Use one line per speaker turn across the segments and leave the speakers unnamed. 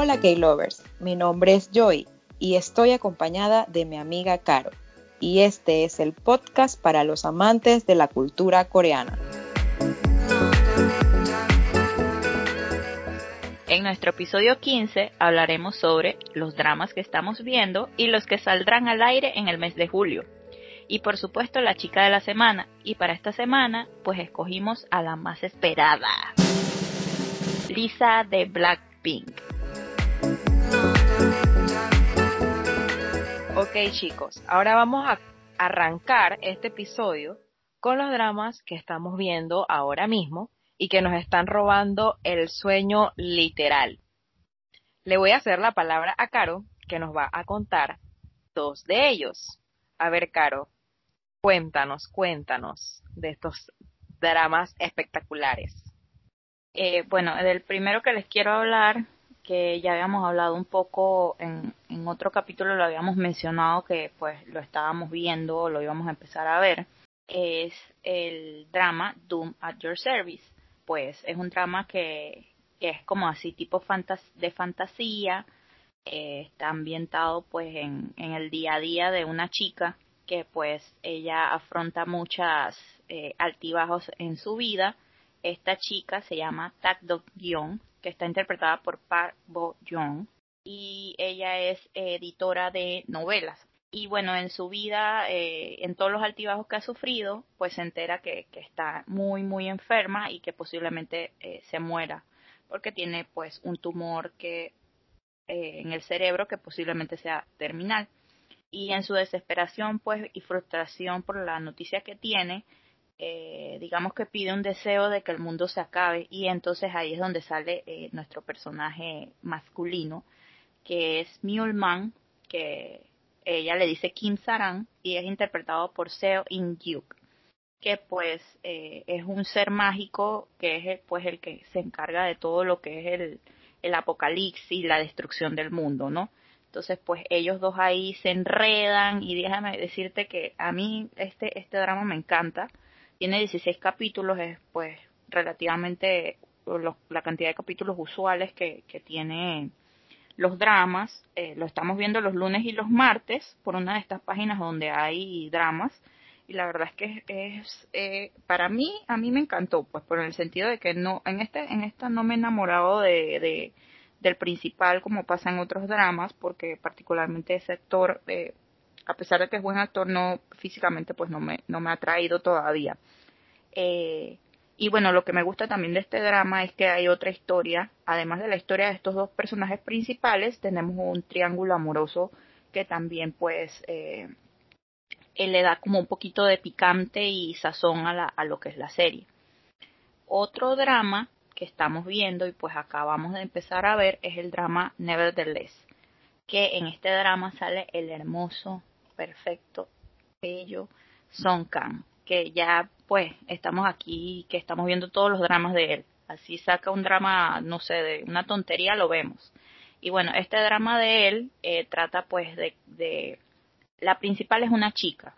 Hola K-Lovers, mi nombre es Joy y estoy acompañada de mi amiga Caro. Y este es el podcast para los amantes de la cultura coreana.
En nuestro episodio 15 hablaremos sobre los dramas que estamos viendo y los que saldrán al aire en el mes de julio. Y por supuesto la chica de la semana. Y para esta semana pues escogimos a la más esperada. Lisa de Blackpink. Ok chicos, ahora vamos a arrancar este episodio con los dramas que estamos viendo ahora mismo y que nos están robando el sueño literal. Le voy a hacer la palabra a Caro, que nos va a contar dos de ellos. A ver, Caro, cuéntanos, cuéntanos de estos dramas espectaculares. Eh, bueno, del primero que les quiero hablar que ya habíamos hablado un poco en, otro capítulo, lo habíamos mencionado que pues lo estábamos viendo, lo íbamos a empezar a ver, es el drama Doom at Your Service. Pues es un drama que, es como así tipo de fantasía, eh, está ambientado pues en, en el día a día de una chica que pues ella afronta muchas eh, altibajos en su vida. Esta chica se llama Tak Dok Gyeong que está interpretada por Park Bo Young y ella es editora de novelas. Y bueno, en su vida, eh, en todos los altibajos que ha sufrido, pues se entera que, está muy, muy enferma y que posiblemente eh, se muera, porque tiene pues un tumor que eh, en el cerebro que posiblemente sea terminal. Y en su desesperación pues y frustración por la noticia que tiene, eh, digamos que pide un deseo de que el mundo se acabe y entonces ahí es donde sale eh, nuestro personaje masculino que es Mulman que ella le dice Kim Saran y es interpretado por Seo In-gyuk que pues eh, es un ser mágico que es el, pues el que se encarga de todo lo que es el, el apocalipsis, la destrucción del mundo, ¿no? Entonces, pues ellos dos ahí se enredan y déjame decirte que a mí este, este drama me encanta tiene 16 capítulos, es pues relativamente la cantidad de capítulos usuales que, que tiene los dramas. Eh, lo estamos viendo los lunes y los martes por una de estas páginas donde hay dramas. Y la verdad es que es, eh, para mí, a mí me encantó, pues por el sentido de que no, en este, en esta no me he enamorado de, de del principal como pasa en otros dramas, porque particularmente ese actor, eh, a pesar de que es buen actor, no físicamente pues no me, no me ha traído todavía. Eh, y bueno, lo que me gusta también de este drama es que hay otra historia, además de la historia de estos dos personajes principales, tenemos un triángulo amoroso que también pues eh, le da como un poquito de picante y sazón a, la, a lo que es la serie. Otro drama que estamos viendo y pues acabamos de empezar a ver es el drama Nevertheless, que en este drama sale el hermoso perfecto, bello Song Kang, que ya pues estamos aquí, que estamos viendo todos los dramas de él. Así saca un drama, no sé, de una tontería, lo vemos. Y bueno, este drama de él eh, trata pues de, de, la principal es una chica,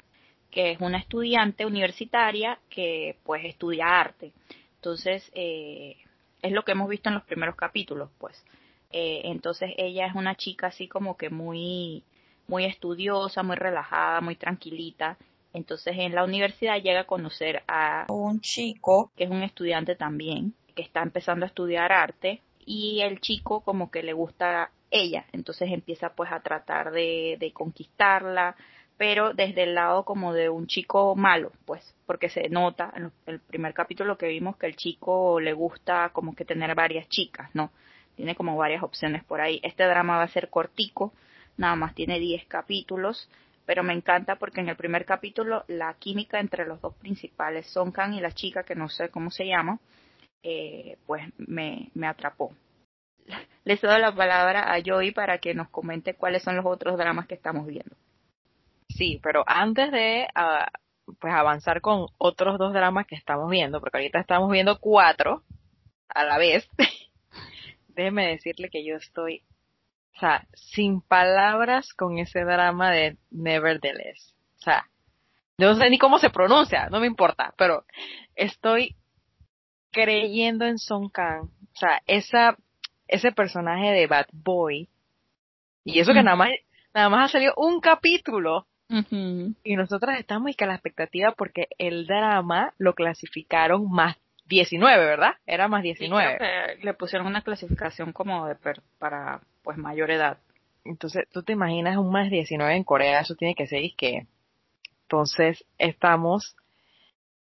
que es una estudiante universitaria que pues estudia arte. Entonces, eh, es lo que hemos visto en los primeros capítulos, pues. Eh, entonces ella es una chica así como que muy muy estudiosa, muy relajada, muy tranquilita. Entonces en la universidad llega a conocer a un chico que es un estudiante también, que está empezando a estudiar arte y el chico como que le gusta ella, entonces empieza pues a tratar de, de conquistarla, pero desde el lado como de un chico malo, pues, porque se nota en el primer capítulo que vimos que el chico le gusta como que tener varias chicas, ¿no? Tiene como varias opciones por ahí. Este drama va a ser cortico, nada más tiene 10 capítulos, pero me encanta porque en el primer capítulo la química entre los dos principales, Son Kang y la chica que no sé cómo se llama, eh, pues me, me atrapó. Les doy la palabra a Joey para que nos comente cuáles son los otros dramas que estamos viendo.
Sí, pero antes de ah, pues avanzar con otros dos dramas que estamos viendo, porque ahorita estamos viendo cuatro a la vez, déjeme decirle que yo estoy o sea, sin palabras con ese drama de Nevertheless. O sea, no sé ni cómo se pronuncia, no me importa, pero estoy creyendo en Song Kang. O sea, esa, ese personaje de Bad Boy, y eso que nada más, nada más ha salido un capítulo, y nosotras estamos y que la expectativa porque el drama lo clasificaron más 19, ¿verdad? Era más 19.
le pusieron una clasificación como de para pues mayor edad.
Entonces, tú te imaginas un más 19 en Corea, eso tiene que ser y que entonces estamos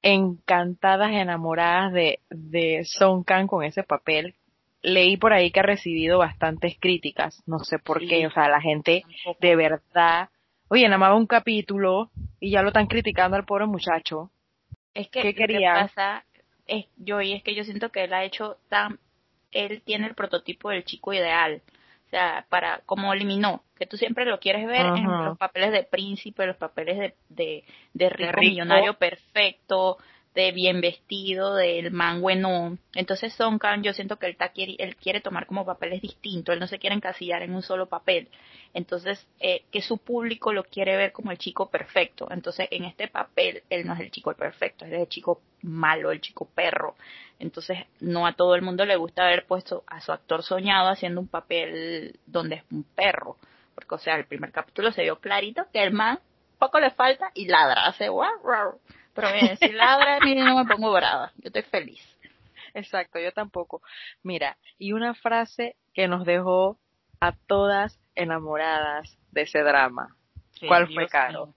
encantadas, enamoradas de, de Song Kang con ese papel. Leí por ahí que ha recibido bastantes críticas, no sé por qué, o sea, la gente de verdad, oye, nada más un capítulo y ya lo están criticando al pobre muchacho.
Es que, ¿Qué quería? pasa es, yo, y es que yo siento que él ha hecho tan, él tiene el prototipo del chico ideal. O sea, para, como eliminó, que tú siempre lo quieres ver en los papeles de príncipe, los papeles de, de, de rico millonario perfecto, de bien vestido, del man bueno. Entonces Song Kang yo siento que él, quiere, él quiere tomar como papeles distintos, él no se quiere encasillar en un solo papel. Entonces, eh, que su público lo quiere ver como el chico perfecto. Entonces, en este papel, él no es el chico perfecto, él es el chico malo, el chico perro. Entonces, no a todo el mundo le gusta haber puesto a su actor soñado haciendo un papel donde es un perro. Porque, o sea, el primer capítulo se vio clarito que el man poco le falta y ladra, hace wow pero mire, si ladra, mire, no me pongo brava. Yo estoy feliz.
Exacto, yo tampoco. Mira, y una frase que nos dejó a todas enamoradas de ese drama. ¿Cuál fue, Caro?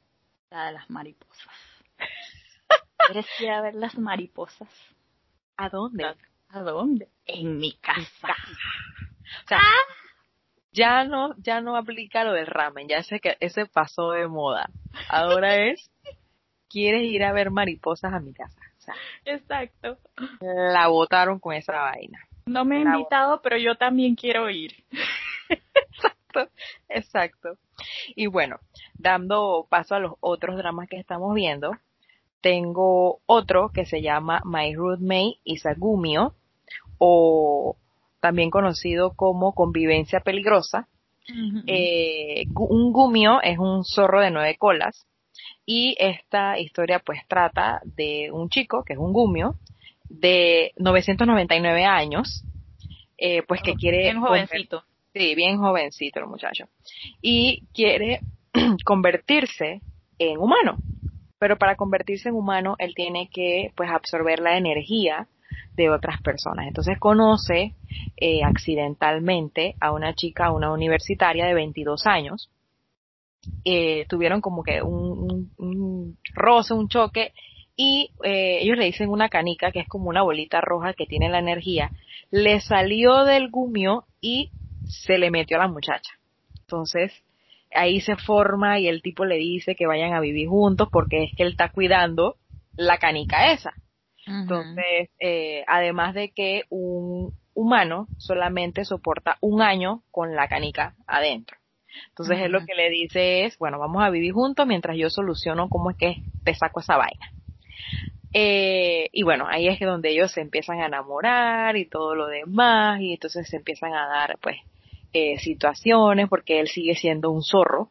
La de las mariposas. ¿Quieres ir a ver las mariposas?
¿A dónde?
¿A dónde? En mi casa.
O sea, ya no, ya no aplica lo del ramen, ya sé que ese pasó de moda. Ahora es quieres ir a ver mariposas a mi casa.
exacto.
La votaron con esa vaina.
No me he invitado, pero yo también quiero ir.
exacto, exacto. Y bueno, dando paso a los otros dramas que estamos viendo, tengo otro que se llama My Roommate is a Gumio, o también conocido como Convivencia Peligrosa. Eh, un gumio es un zorro de nueve colas y esta historia pues trata de un chico, que es un gumio, de 999 años, eh, pues que quiere...
Bien jovencito.
Sí, bien jovencito el muchacho. Y quiere convertirse en humano. Pero para convertirse en humano, él tiene que pues absorber la energía de otras personas. Entonces conoce eh, accidentalmente a una chica, una universitaria de 22 años, eh, tuvieron como que un, un, roce, un choque, y eh, ellos le dicen una canica, que es como una bolita roja que tiene la energía, le salió del gumio y se le metió a la muchacha. Entonces, ahí se forma y el tipo le dice que vayan a vivir juntos porque es que él está cuidando la canica esa. Entonces, eh, además de que un humano solamente soporta un año con la canica adentro. Entonces él lo que le dice es, bueno, vamos a vivir juntos mientras yo soluciono cómo es que te saco esa vaina. Eh, y bueno, ahí es donde ellos se empiezan a enamorar y todo lo demás, y entonces se empiezan a dar, pues, eh, situaciones, porque él sigue siendo un zorro,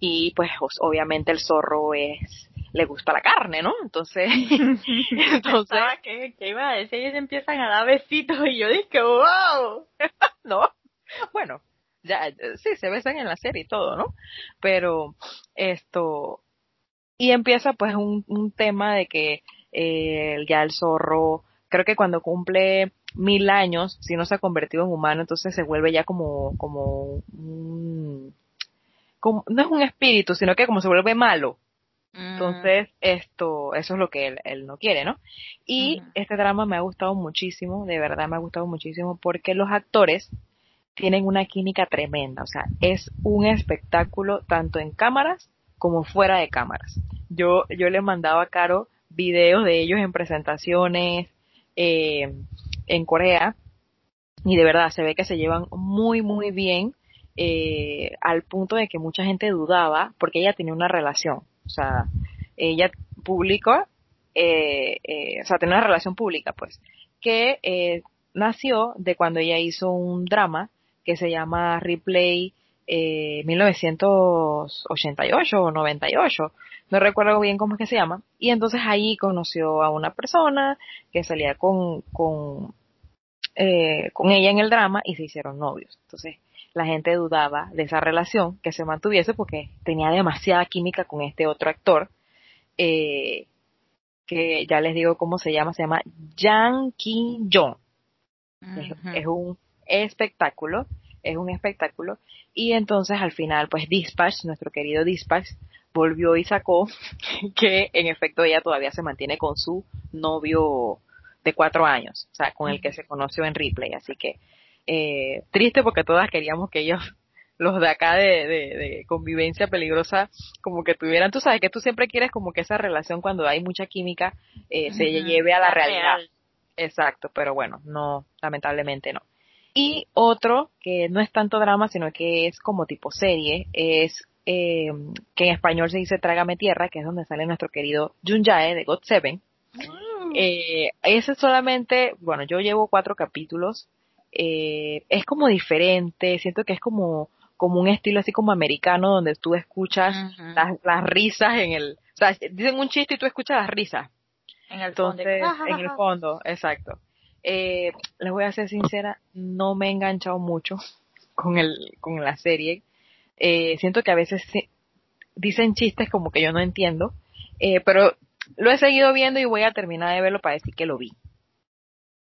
y pues, obviamente el zorro es, le gusta la carne, ¿no? Entonces,
entonces. ¿Qué, ¿Qué iba a decir? Ellos empiezan a dar besitos, y yo dije, wow.
no, bueno, ya, sí, se besan en la serie y todo, ¿no? Pero esto, y empieza pues un, un tema de que eh, ya el zorro, creo que cuando cumple mil años, si no se ha convertido en humano, entonces se vuelve ya como, como, como no es un espíritu, sino que como se vuelve malo. Mm. Entonces, esto, eso es lo que él, él no quiere, ¿no? Y este drama me ha gustado muchísimo, de verdad me ha gustado muchísimo, porque los actores tienen una química tremenda, o sea, es un espectáculo tanto en cámaras como fuera de cámaras. Yo, yo le mandaba a Caro videos de ellos en presentaciones eh, en Corea y de verdad se ve que se llevan muy muy bien eh, al punto de que mucha gente dudaba porque ella tenía una relación, o sea, ella publicó, eh, o sea, tenía una relación pública pues, que nació de cuando ella hizo un drama que se llama Replay eh, 1988 o 98, no recuerdo bien cómo es que se llama, y entonces ahí conoció a una persona que salía con, con eh, con ella en el drama y se hicieron novios. Entonces, la gente dudaba de esa relación que se mantuviese porque tenía demasiada química con este otro actor, eh, que ya les digo cómo se llama, se llama Yang Ki Jong. es, un espectáculo, es un espectáculo. Y entonces al final, pues Dispatch, nuestro querido Dispatch, volvió y sacó que en efecto ella todavía se mantiene con su novio de cuatro años, o sea, con el que se conoció en Ripley. Así que eh, triste porque todas queríamos que ellos, los de acá de, de, convivencia peligrosa, como que tuvieran, tú sabes que tú siempre quieres como que esa relación cuando hay mucha química eh, se lleve a la, realidad. Exacto, pero bueno, no, lamentablemente no. Y otro que no es tanto drama, sino que es como tipo serie, es eh, que en español se dice Trágame Tierra, que es donde sale nuestro querido Jun Jae de God Seven. Mm. Eh, ese solamente, bueno, yo llevo cuatro capítulos, eh, es como diferente, siento que es como, como un estilo así como americano donde tú escuchas las, las risas en el, o sea, dicen un chiste y tú escuchas las risas. En el fondo. en el fondo, exacto. Eh, les voy a ser sincera, no me he enganchado mucho con el, con la serie. Eh, siento que a veces dicen chistes como que yo no entiendo, eh, pero lo he seguido viendo y voy a terminar de verlo para decir que lo vi.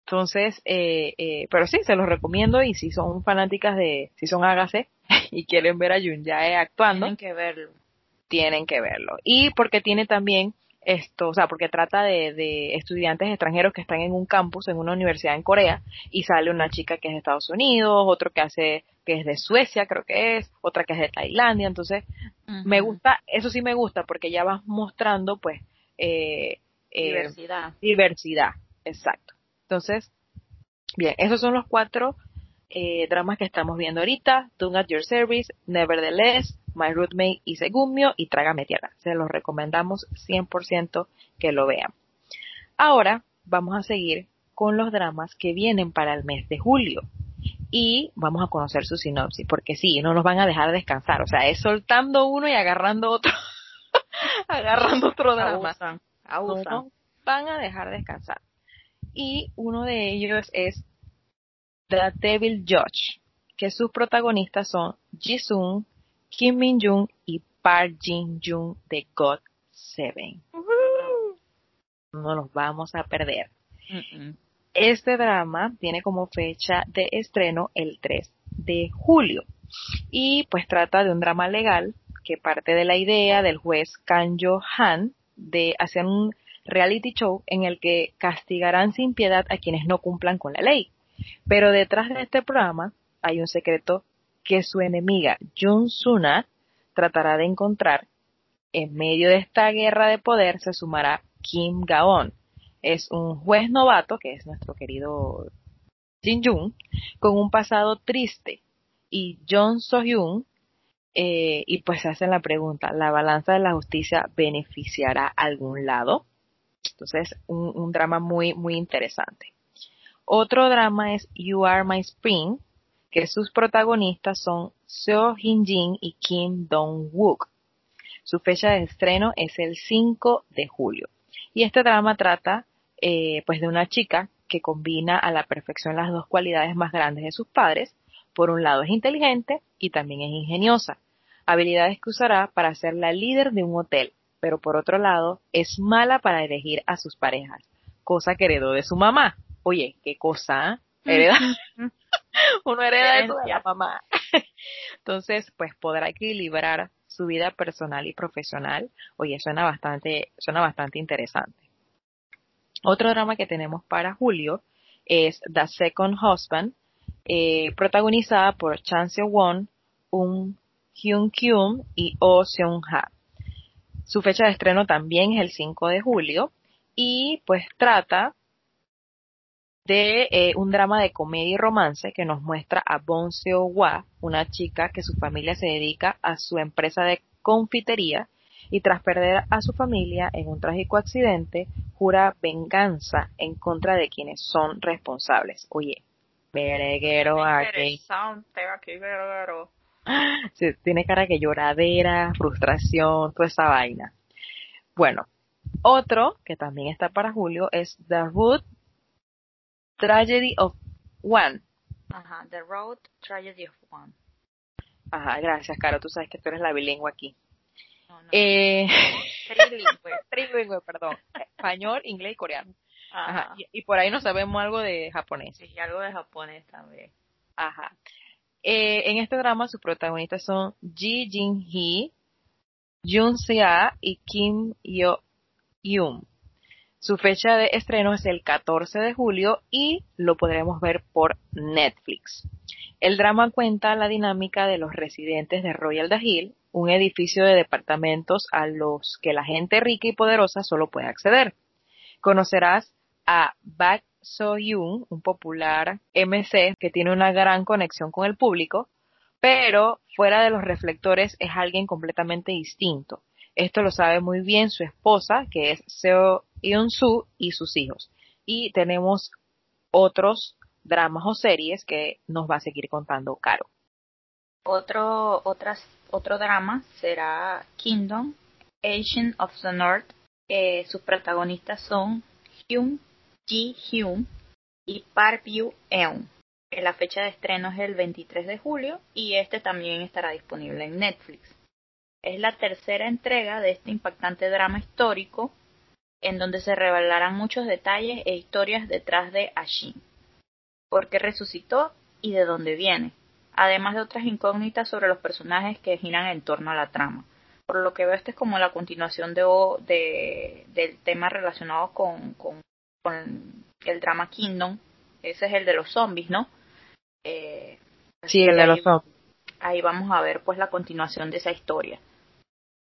Entonces, eh, eh, pero sí, se los recomiendo y si son fanáticas de, si son Agase y quieren ver a Jun Jae actuando,
tienen que verlo.
Tienen que verlo. Y porque tiene también esto, o sea, porque trata de, de, estudiantes extranjeros que están en un campus, en una universidad en Corea, y sale una chica que es de Estados Unidos, otro que hace, que es de Suecia, creo que es, otra que es de Tailandia, entonces, me gusta, eso sí me gusta, porque ya vas mostrando, pues, eh,
eh, diversidad.
Diversidad, exacto. Entonces, bien, esos son los cuatro eh, dramas que estamos viendo ahorita, Doom at Your Service, Nevertheless, My Roommate y Segumio y Trágame Tierra. Se los recomendamos 100% que lo vean. Ahora vamos a seguir con los dramas que vienen para el mes de julio. Y vamos a conocer su sinopsis, porque sí, no nos van a dejar descansar. O sea, es soltando uno y agarrando otro. agarrando otro drama. No van a dejar descansar. Y uno de ellos es The Devil Judge, que sus protagonistas son Jisung, Kim Min Jung y Park Jin Jung de God Seven. No nos vamos a perder. Este drama tiene como fecha de estreno el 3 de julio y pues trata de un drama legal que parte de la idea del juez Kanjo Han de hacer un reality show en el que castigarán sin piedad a quienes no cumplan con la ley. Pero detrás de este programa hay un secreto que su enemiga Jun Suna tratará de encontrar. En medio de esta guerra de poder se sumará Kim Gaon. Es un juez novato, que es nuestro querido Jin Jun, con un pasado triste. Y John So-hyun, eh, y pues se hacen la pregunta, ¿la balanza de la justicia beneficiará a algún lado? Entonces, un, un drama muy, muy interesante. Otro drama es You Are My Spring, que sus protagonistas son Seo Jin y Kim Dong Wook. Su fecha de estreno es el 5 de julio. Y este drama trata eh, pues de una chica que combina a la perfección las dos cualidades más grandes de sus padres. Por un lado es inteligente y también es ingeniosa, habilidades que usará para ser la líder de un hotel, pero por otro lado es mala para elegir a sus parejas, cosa que heredó de su mamá. Oye, qué cosa, ¿eh? hereda. Uno hereda de la mamá. Entonces, pues podrá equilibrar su vida personal y profesional. Oye, suena bastante, suena bastante interesante. Otro drama que tenemos para julio es The Second Husband, eh, protagonizada por Chan Seo Won, Un Hyun Kyung y Oh Seung Ha. Su fecha de estreno también es el 5 de julio y pues trata de eh, un drama de comedia y romance que nos muestra a Bon Seo Hwa, una chica que su familia se dedica a su empresa de confitería y tras perder a su familia en un trágico accidente, jura venganza en contra de quienes son responsables. Oye, vereguero aquí. tiene cara que lloradera, frustración, toda esa vaina. Bueno, otro que también está para julio es The Root Tragedy of One.
Ajá, The Road Tragedy of One.
Ajá, gracias, Caro. Tú sabes que tú eres la bilingüe aquí.
No, no.
Eh,
Trilingüe.
trilingüe, perdón. Español, inglés y coreano. Ajá.
Ajá.
Y, y por ahí no sabemos algo de japonés.
Sí, algo de japonés también.
Ajá. Eh, en este drama sus protagonistas son Ji Jin Hee, Yoon Se-ah y Kim Yo Yoon. Su fecha de estreno es el 14 de julio y lo podremos ver por Netflix. El drama cuenta la dinámica de los residentes de Royal Hill, un edificio de departamentos a los que la gente rica y poderosa solo puede acceder. Conocerás a Bak So-yoon, un popular MC que tiene una gran conexión con el público, pero fuera de los reflectores es alguien completamente distinto. Esto lo sabe muy bien su esposa, que es Seo Yeon-soo, y sus hijos. Y tenemos otros dramas o series que nos va a seguir contando Caro.
Otro, otro drama será Kingdom, Asian of the North. Sus protagonistas son Hyun Ji Hyun y Park Yu Eun. La fecha de estreno es el 23 de julio y este también estará disponible en Netflix. Es la tercera entrega de este impactante drama histórico en donde se revelarán muchos detalles e historias detrás de Ashin. ¿Por qué resucitó y de dónde viene? Además de otras incógnitas sobre los personajes que giran en torno a la trama. Por lo que veo, este es como la continuación de, de- del tema relacionado con, con, con el drama Kingdom. Ese es el de los zombies, ¿no? Eh,
Sí, el de los zombies.
ahí vamos a ver pues la continuación de esa historia.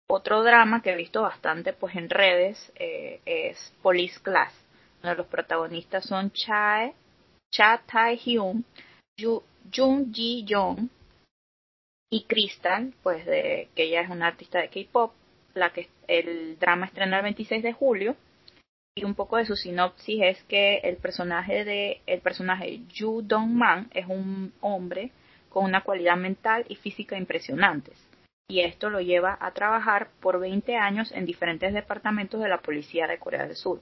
Otro drama que he visto bastante pues en redes eh, es Police Class, donde los protagonistas son Cha Tae Hyun, Yu- Jung Ji Young y Crystal, pues de que ella es una artista de K-pop, la que el drama estrena el 26 de julio y un poco de su sinopsis es que el personaje de el personaje Yu Dong Man es un hombre con una cualidad mental y física impresionantes y esto lo lleva a trabajar por 20 años en diferentes departamentos de la policía de Corea del Sur.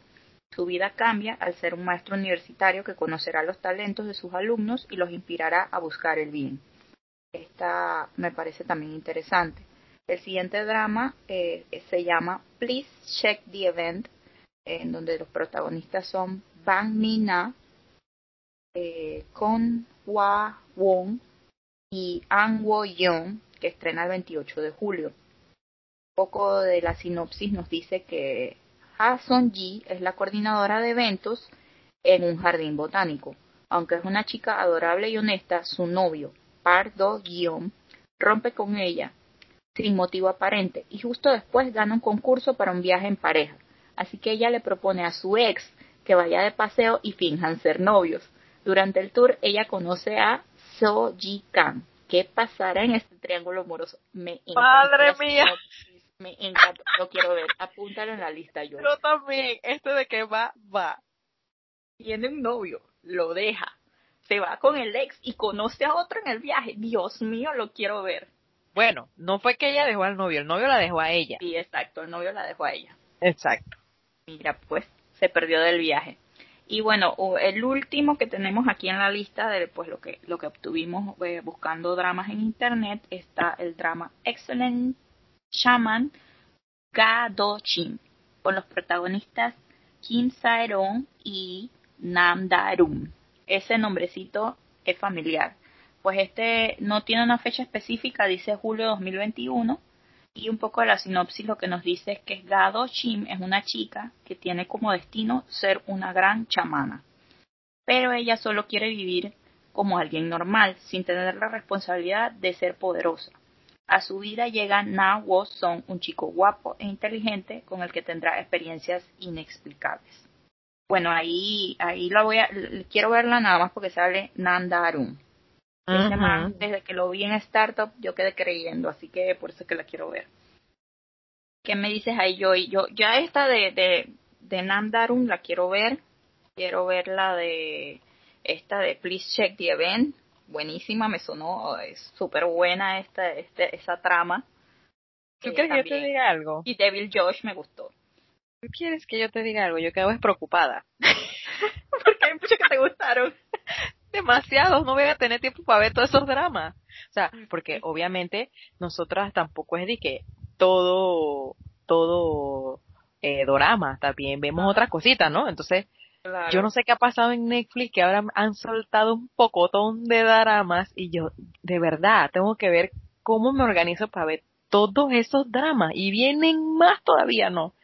Su vida cambia al ser un maestro universitario que conocerá los talentos de sus alumnos y los inspirará a buscar el bien. Esta me parece también interesante. El siguiente drama eh, se llama Please Check the Event, en donde los protagonistas son Bang Min-na, eh, Kon Hwa Won y An Wo Yeon, que estrena el 28 de julio. Un poco de la sinopsis nos dice que Ha Son Ji es la coordinadora de eventos en un jardín botánico. Aunque es una chica adorable y honesta, su novio, Park Do Guion, rompe con ella sin motivo aparente y justo después gana un concurso para un viaje en pareja. Así que ella le propone a su ex que vaya de paseo y finjan ser novios. Durante el tour ella conoce a So Ji Kang. ¿Qué pasará en este triángulo amoroso? Me encanta.
¡Madre mía!
Me encanta, lo quiero ver. Apúntalo en la lista yo.
Yo también. Este de que va, va.
Tiene un novio, lo deja. Se va con el ex y conoce a otro en el viaje. Dios mío, lo quiero ver.
Bueno, no fue que ella dejó al novio, el novio la dejó a ella.
Sí, exacto, el novio la dejó a ella.
Exacto.
Mira, pues se perdió del viaje. Y bueno, el último que tenemos aquí en la lista de pues lo que lo que obtuvimos eh, buscando dramas en internet está el drama Excellent Shaman Ga Do Chin con los protagonistas Kim Saeron y Nam Darum. Ese nombrecito es familiar. Pues este no tiene una fecha específica, dice julio de 2021 y un poco de la sinopsis lo que nos dice es que Gado Shim es una chica que tiene como destino ser una gran chamana. Pero ella solo quiere vivir como alguien normal, sin tener la responsabilidad de ser poderosa. A su vida llega Na Wo Song, un chico guapo e inteligente con el que tendrá experiencias inexplicables. Bueno, ahí, ahí la voy a, quiero verla nada más porque sale Nanda Ese man, desde que lo vi en Startup, yo quedé creyendo, así que por eso es que la quiero ver. ¿Qué me dices ahí, yo Yo, ya esta de, de, de Namdarum la quiero ver. Quiero ver la de esta de Please Check the Event. Buenísima, me sonó, es súper buena esta, este, esa trama.
¿Tú
Eh,
quieres que yo te diga algo?
Y Devil Josh me gustó.
¿Tú quieres que yo te diga algo? Yo quedo despreocupada.
Porque hay muchos que te gustaron.
demasiados, no voy a tener tiempo para ver todos esos dramas. O sea, porque obviamente nosotras tampoco es de que todo, todo eh, dorama, también vemos otras cositas, ¿no? Entonces, yo no sé qué ha pasado en Netflix, que ahora han soltado un pocotón de dramas y yo, de verdad, tengo que ver cómo me organizo para ver todos esos dramas y vienen más todavía, ¿no?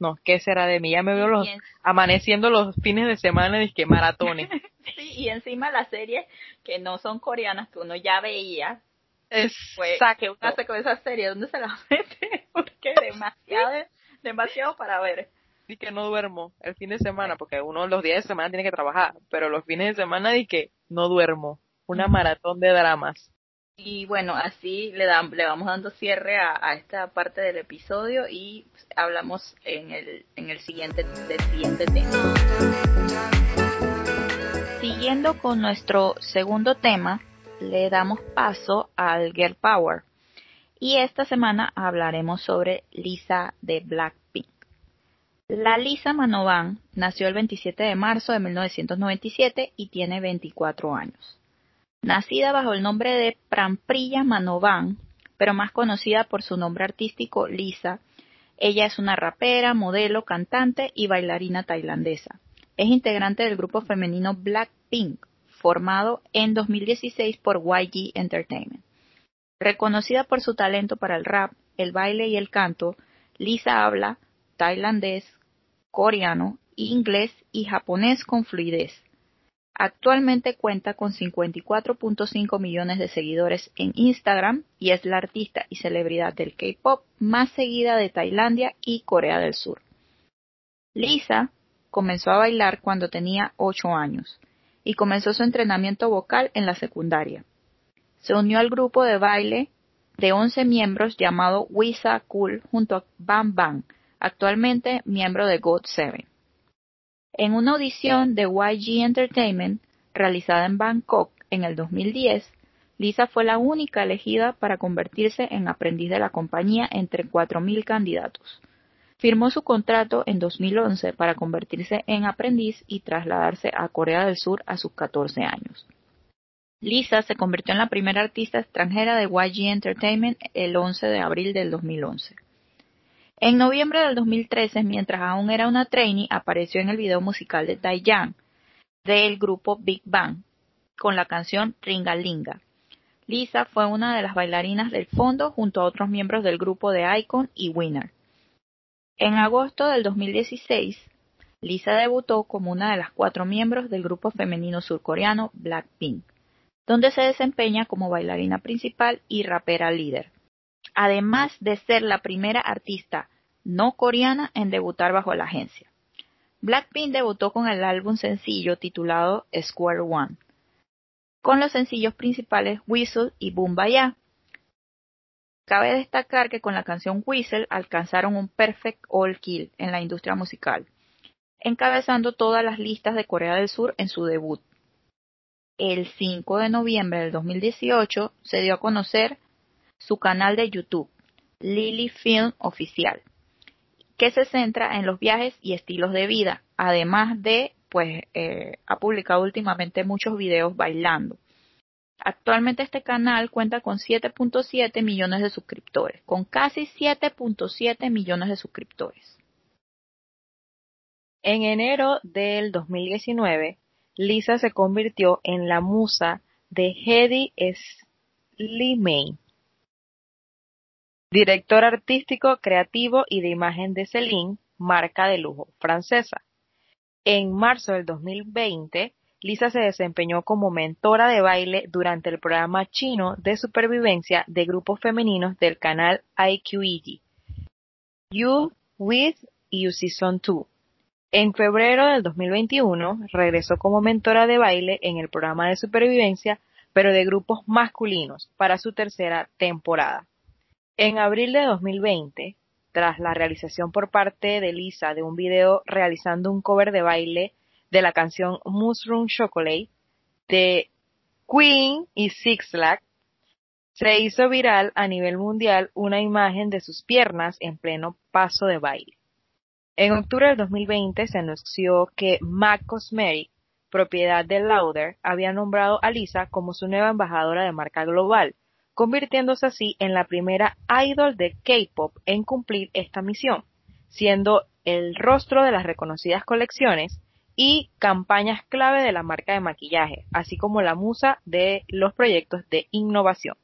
No, ¿qué será de mí? Ya me veo los, amaneciendo los fines de semana y que maratones.
sí, y encima las series que no son coreanas, que uno ya veía.
Es
pues, que uno hace con esa serie, ¿dónde se las mete? Porque demasiado, demasiado para ver.
Y que no duermo el fin de semana, porque uno los días de semana tiene que trabajar, pero los fines de semana y que no duermo. Una maratón de dramas.
Y bueno, así le, vamos dando cierre a, esta parte del episodio y hablamos en el, en el siguiente, del siguiente tema. Siguiendo con nuestro segundo tema, le damos paso al Girl Power. Y esta semana hablaremos sobre Lisa de Blackpink. La Lisa Manovan nació el 27 de marzo de 1997 y tiene 24 años. Nacida bajo el nombre de Prampriya Manovan, pero más conocida por su nombre artístico Lisa, ella es una rapera, modelo, cantante y bailarina tailandesa. Es integrante del grupo femenino Blackpink, formado en 2016 por YG Entertainment. Reconocida por su talento para el rap, el baile y el canto, Lisa habla tailandés, coreano, inglés y japonés con fluidez. Actualmente cuenta con 54.5 millones de seguidores en Instagram y es la artista y celebridad del K-pop más seguida de Tailandia y Corea del Sur. Lisa comenzó a bailar cuando tenía 8 años y comenzó su entrenamiento vocal en la secundaria. Se unió al grupo de baile de 11 miembros llamado Wisa Cool junto a Bam Bam, actualmente miembro de GOT7. En una audición de YG Entertainment realizada en Bangkok en el 2010, Lisa fue la única elegida para convertirse en aprendiz de la compañía entre 4.000 candidatos. Firmó su contrato en 2011 para convertirse en aprendiz y trasladarse a Corea del Sur a sus 14 años. Lisa se convirtió en la primera artista extranjera de YG Entertainment el 11 de abril del 2011. En noviembre del 2013, mientras aún era una trainee, apareció en el video musical de Daejeon del grupo Big Bang con la canción Ringalinga. Lisa fue una de las bailarinas del fondo junto a otros miembros del grupo de Icon y Winner. En agosto del 2016, Lisa debutó como una de las cuatro miembros del grupo femenino surcoreano Blackpink, donde se desempeña como bailarina principal y rapera líder además de ser la primera artista no coreana en debutar bajo la agencia. Blackpink debutó con el álbum sencillo titulado Square One, con los sencillos principales Whistle y Boom Baya. Cabe destacar que con la canción Whistle alcanzaron un perfect all kill en la industria musical, encabezando todas las listas de Corea del Sur en su debut. El 5 de noviembre del 2018 se dio a conocer su canal de YouTube, Lily Film Oficial, que se centra en los viajes y estilos de vida, además de, pues, eh, ha publicado últimamente muchos videos bailando. Actualmente este canal cuenta con 7.7 millones de suscriptores, con casi 7.7 millones de suscriptores. En enero del 2019, Lisa se convirtió en la musa de Hedy Slimane, Director artístico, creativo y de imagen de Celine, marca de lujo francesa. En marzo del 2020, Lisa se desempeñó como mentora de baile durante el programa chino de supervivencia de grupos femeninos del canal IQED, You With You Season 2. En febrero del 2021 regresó como mentora de baile en el programa de supervivencia, pero de grupos masculinos, para su tercera temporada. En abril de 2020, tras la realización por parte de Lisa de un video realizando un cover de baile de la canción Mushroom Chocolate de Queen y Six Flags, se hizo viral a nivel mundial una imagen de sus piernas en pleno paso de baile. En octubre del 2020 se anunció que MAC Cosmetic
propiedad de Lauder, había nombrado a Lisa como su nueva embajadora de marca global, convirtiéndose así en la primera idol de K-pop en cumplir esta misión, siendo el rostro de las reconocidas colecciones y campañas clave de la marca de maquillaje, así como la musa de los proyectos de innovación.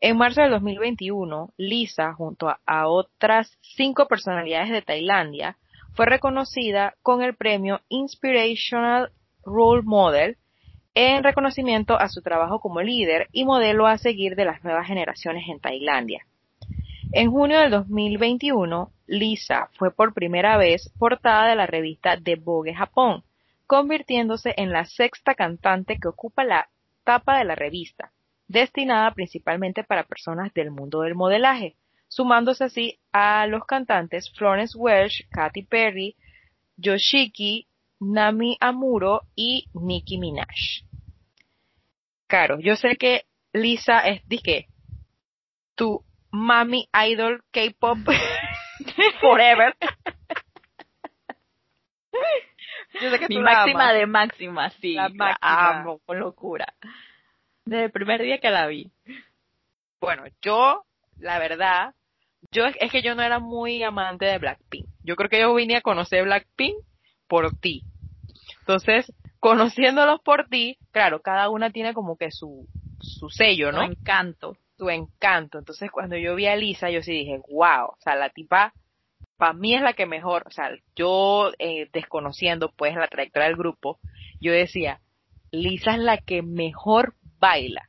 En marzo del 2021, Lisa, junto a, otras cinco personalidades de Tailandia, fue reconocida con el premio Inspirational Role Model en reconocimiento a su trabajo como líder y modelo a seguir de las nuevas generaciones en Tailandia. En junio del 2021, Lisa fue por primera vez portada de la revista The Vogue Japón, convirtiéndose en la sexta cantante que ocupa la tapa de la revista, destinada principalmente para personas del mundo del modelaje, sumándose así a los cantantes Florence Welch, Katy Perry, Yoshiki, Nami Amuro y Nicki Minaj. Claro, yo sé que Lisa es, dije, tu mami idol K-pop forever.
Yo sé que Mi máxima de máxima, sí. La, amo con locura. Desde el primer día que la vi.
Bueno, yo, la verdad, yo es que yo no era muy amante de Blackpink. Yo creo que yo vine a conocer Blackpink por ti. Entonces, conociéndolos por ti, claro, cada una tiene como que su, su sello, ¿no?
Su encanto.
Su encanto. Entonces, cuando yo vi a Lisa, yo sí dije, wow, o sea, la tipa, para mí es la que mejor, o sea, yo eh, desconociendo pues la trayectoria del grupo, yo decía, Lisa es la que mejor baila.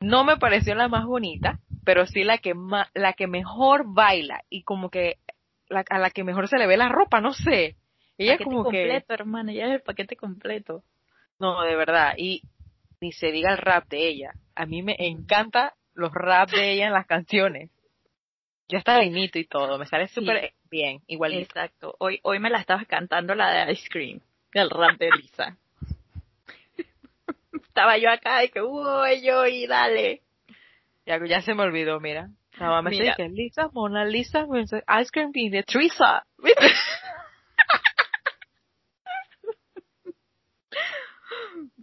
No me pareció la más bonita, pero sí la que la que mejor baila y como que a la que mejor se le ve la ropa, no sé.
Ella es como completo, hermano, ella es el paquete completo.
No, de verdad, y ni se diga el rap de ella. A mí me encanta los rap de ella en las canciones. Ya está bonito y todo, me sale súper bien, igual.
Exacto. Hoy hoy me la estabas cantando la de Ice Cream, el rap de Lisa. Estaba yo acá y que, uy, yo y dale.
Ya, ya se me olvidó, mira. La mamá me dice, Lisa, Mona Lisa, Ice Cream de Teresa.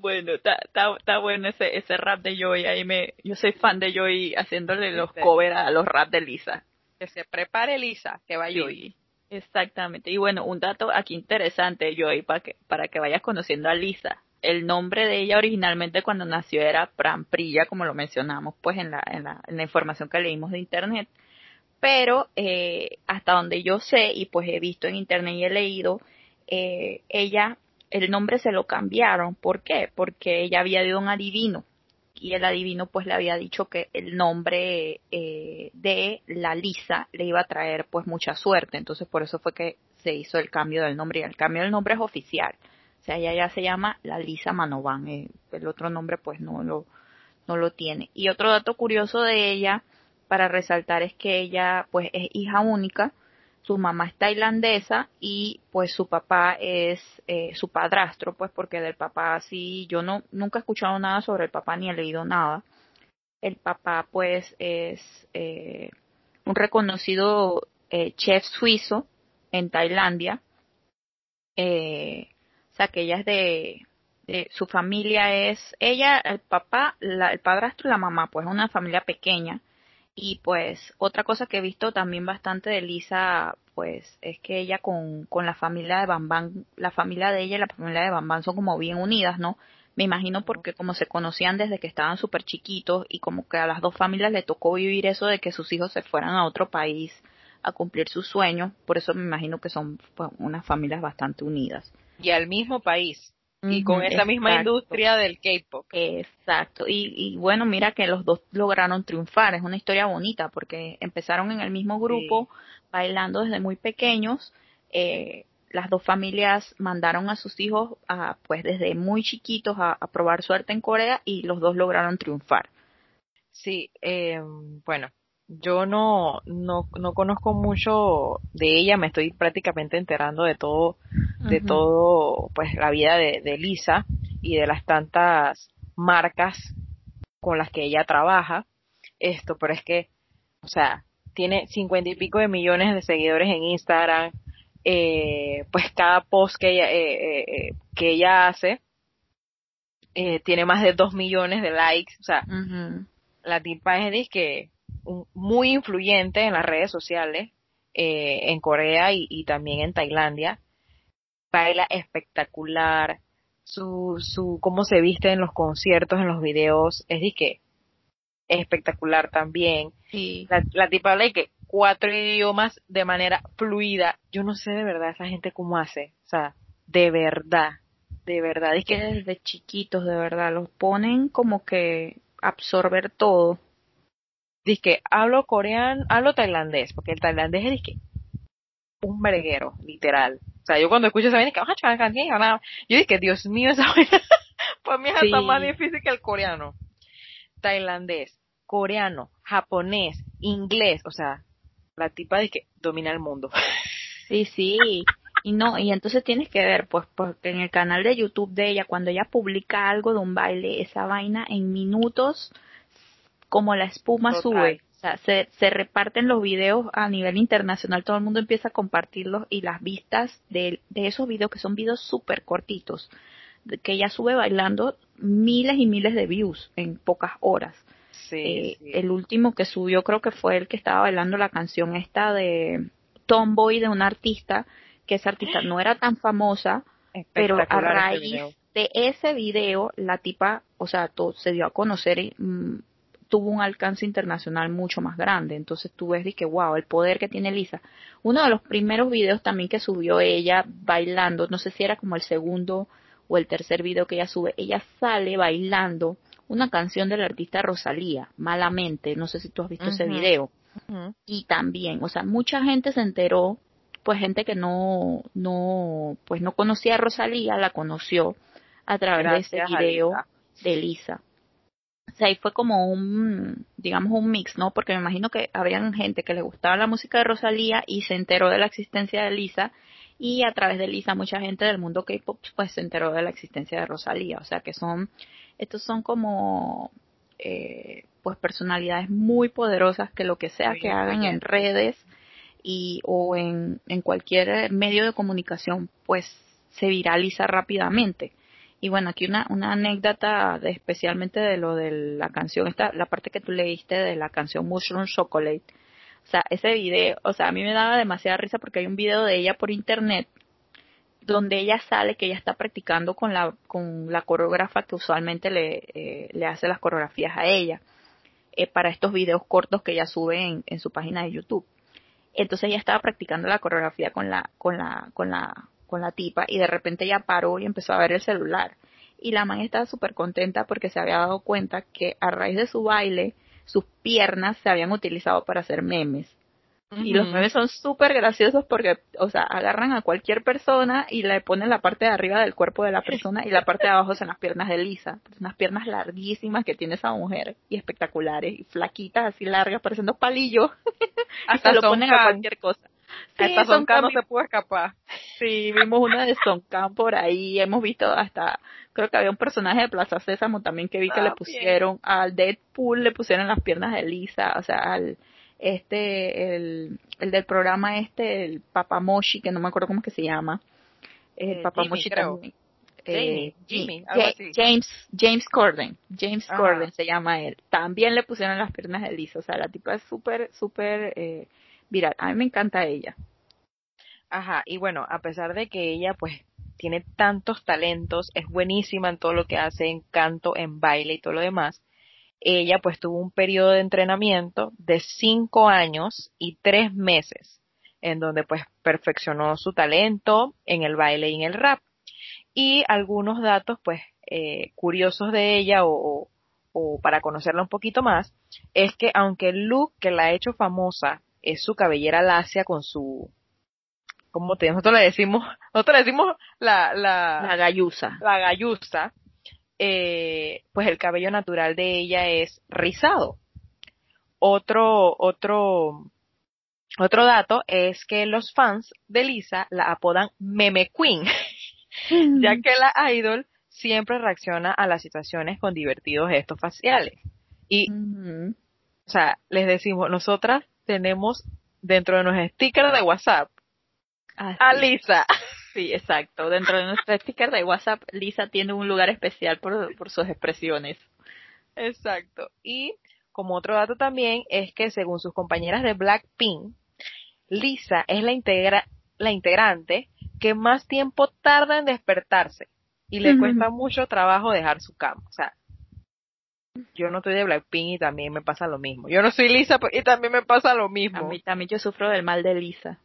Bueno, está bueno ese, ese rap de Joy. Ahí me, yo soy fan de Joy haciéndole los covers a los rap de Lisa.
Que se prepare Lisa, que va Joy.
Exactamente. Y bueno, un dato aquí interesante, Joy, para que, para que vayas conociendo a Lisa. El nombre de ella originalmente cuando nació era Pramprilla, como lo mencionamos pues en la, en la, en la información que leímos de internet. Pero eh, hasta donde yo sé y pues he visto en internet y he leído, eh, ella el nombre se lo cambiaron. ¿Por qué? Porque ella había ido a un adivino y el adivino pues le había dicho que el nombre eh, de la Lisa le iba a traer pues mucha suerte. Entonces por eso fue que se hizo el cambio del nombre y el cambio del nombre es oficial. O sea, ella ya se llama la Lisa Manovan. Eh, el otro nombre pues no lo, no lo tiene. Y otro dato curioso de ella para resaltar es que ella pues es hija única su mamá es tailandesa y pues su papá es eh, su padrastro, pues porque del papá sí, yo no, nunca he escuchado nada sobre el papá ni he leído nada. El papá pues es eh, un reconocido eh, chef suizo en Tailandia. o sea que ella es de, su familia es, ella, el papá, el padrastro y la mamá, pues una familia pequeña y pues otra cosa que he visto también bastante de Lisa, pues es que ella con, con la familia de Bambán, la familia de ella y la familia de Bambán son como bien unidas, ¿no? Me imagino porque como se conocían desde que estaban súper chiquitos y como que a las dos familias le tocó vivir eso de que sus hijos se fueran a otro país a cumplir sus sueños, por eso me imagino que son pues, unas familias bastante unidas.
Y al mismo país y con esa misma industria del K-pop.
Exacto. Y, y, bueno, mira que los dos lograron triunfar. Es una historia bonita porque empezaron en el mismo grupo, bailando desde muy pequeños. Eh, las dos familias mandaron a sus hijos, a, pues desde muy chiquitos, a, a, probar suerte en Corea y los dos lograron triunfar.
Sí, eh, bueno, yo no, no, no conozco mucho de ella, me estoy prácticamente enterando de todo, de todo, pues la vida de, de, Lisa y de las tantas marcas con las que ella trabaja. Esto, pero es que, o sea, tiene cincuenta y pico de millones de seguidores en Instagram, eh, pues cada post que ella, eh, eh, que ella hace, eh, tiene más de 2 millones de likes, o sea, la tipa es que muy influyente en las redes sociales eh, en Corea y, y, también en Tailandia. Baila espectacular, su, su, cómo se viste en los conciertos, en los videos, es de que espectacular también.
Sí.
La, la tipa habla de que cuatro idiomas de manera fluida. Yo no sé de verdad esa gente cómo hace. O sea, de verdad, de verdad.
Es que desde chiquitos, de verdad, los ponen como que absorber todo.
Dice que hablo coreano, hablo tailandés, porque el tailandés es que un verguero, literal. O sea, yo cuando escucho esa vaina, yo dije, Dios mío, esa vaina, pues mí es hasta más difícil que el coreano. Tailandés, coreano, japonés, inglés, o sea, la tipa de que domina el mundo.
Sí, sí. Y no, y entonces tienes que ver, pues, porque en el canal de YouTube de ella, cuando ella publica algo de un baile, esa vaina en minutos, como la espuma sube. O sea, se, se reparten los videos a nivel internacional, todo el mundo empieza a compartirlos y las vistas de, de esos videos, que son videos súper cortitos, que ella sube bailando miles y miles de views en pocas horas.
Eh,
el último que subió creo que fue el que estaba bailando la canción esta de Tomboy de una artista, que esa artista no era tan famosa, pero a raíz de ese video la tipa, o sea, todo, se dio a conocer y mm, tuvo un alcance internacional mucho más grande. Entonces tú ves que wow, el poder que tiene Lisa. Uno de los primeros videos también que subió ella bailando, no sé si era como el segundo o el tercer video que ella sube, ella sale bailando una canción del artista Rosalía, Malamente, no sé si tú has visto ese video. Y también, o sea, mucha gente se enteró, pues gente que no, no, pues no conocía a Rosalía, la conoció a través de ese video de Lisa. Sea, ahí fue como un, digamos, un mix, ¿no? Porque me imagino que habían gente que le gustaba la música de Rosalía y se enteró de la existencia de Lisa y a través de Lisa mucha gente del mundo K-pop pues se enteró de la existencia de Rosalía, o sea que son estos son como eh, pues personalidades muy poderosas que lo que sea que hagan en redes y o en, en cualquier medio de comunicación pues se viraliza rápidamente y bueno aquí una, una anécdota especialmente de lo de la canción esta la parte que tú leíste de la canción Mushroom Chocolate. O sea ese video o sea a mí me daba demasiada risa porque hay un video de ella por internet donde ella sale que ella está practicando con la con la coreógrafa que usualmente le, eh, le hace las coreografías a ella eh, para estos videos cortos que ella sube en, en, su página de YouTube. Entonces ella estaba practicando la coreografía con la con la con la con la tipa y de repente ella paró y empezó a ver el celular y la man estaba súper contenta porque se había dado cuenta que a raíz de su baile sus piernas se habían utilizado para hacer memes y los memes son súper graciosos porque, o sea, agarran a cualquier persona y le ponen la parte de arriba del cuerpo de la persona y la parte de abajo son las piernas de Lisa. Unas piernas larguísimas que tiene esa mujer y espectaculares y flaquitas así largas, pareciendo palillos.
Hasta
lo
ponen a cualquier cosa.
Sí, hasta Son no se puede escapar. Sí, vimos una de Son por ahí, hemos visto hasta, creo que había un personaje de Plaza Sésamo también que vi que le pusieron, al Deadpool le pusieron las piernas de Lisa, o sea, al, este, el, el del programa este, el Papamoshi, que no me acuerdo cómo que se llama, el eh, Papamoshi también.
Eh, Jimmy,
James, James Corden, James Corden se llama él. También le pusieron las piernas de Lisa, o sea, la tipa es súper, súper eh, viral. A mí me encanta ella.
Ajá, y bueno, a pesar de que ella pues tiene tantos talentos, es buenísima en todo lo que hace, en canto, en baile y todo lo demás, ella pues tuvo un periodo de entrenamiento de cinco años y tres meses, en donde pues perfeccionó su talento en el baile y en el rap. Y algunos datos pues eh, curiosos de ella o, o, para conocerla un poquito más, es que aunque el look que la ha hecho famosa es su cabellera lacia con su como te nosotros le decimos, nosotros le decimos la, la,
la gallusa.
La gallusa, eh, pues el cabello natural de ella es rizado. Otro, otro, otro dato es que los fans de Lisa la apodan Meme Queen, ya que la idol siempre reacciona a las situaciones con divertidos gestos faciales. Y, o sea, les decimos, nosotras tenemos dentro de nuestros stickers de WhatsApp a Lisa.
Sí, exacto. Dentro de nuestro sticker de WhatsApp, Lisa tiene un lugar especial por, por sus expresiones.
Exacto. Y como otro dato también es que según sus compañeras de Blackpink, Lisa es la, integra la integrante que más tiempo tarda en despertarse y le cuesta mucho trabajo dejar su cama. O sea, yo no estoy de Blackpink y también me pasa lo mismo. Yo no soy Lisa y también me pasa lo mismo.
A mí también yo sufro del mal de Lisa.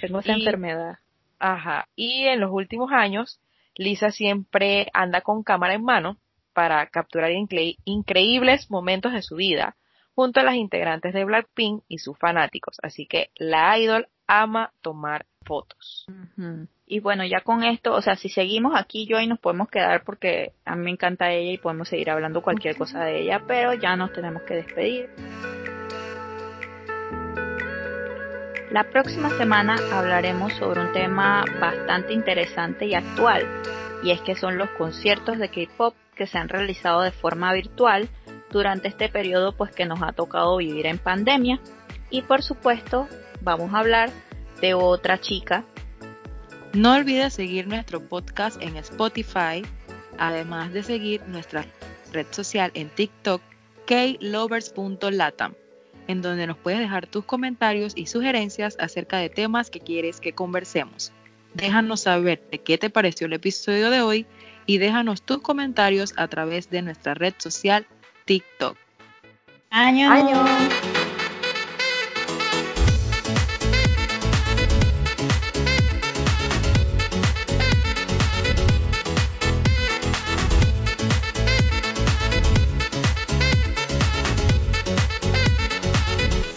Tengo esa enfermedad.
Ajá. Y en los últimos años, Lisa siempre anda con cámara en mano para capturar increíbles momentos de su vida junto a las integrantes de Blackpink y sus fanáticos. Así que la idol ama tomar fotos.
Y bueno, ya con esto, o sea, si seguimos aquí, yo ahí nos podemos quedar porque a mí me encanta ella y podemos seguir hablando cualquier cosa de ella, pero ya nos tenemos que despedir. La próxima semana hablaremos sobre un tema bastante interesante y actual, y es que son los conciertos de K-pop que se han realizado de forma virtual durante este periodo pues que nos ha tocado vivir en pandemia y por supuesto vamos a hablar de otra chica.
No olvides seguir nuestro podcast en Spotify, además de seguir nuestra red social en TikTok klovers.latam, en donde nos puedes dejar tus comentarios y sugerencias acerca de temas que quieres que conversemos. Déjanos saber de qué te pareció el episodio de hoy y déjanos tus comentarios a través de nuestra red social TikTok.
Año. Año.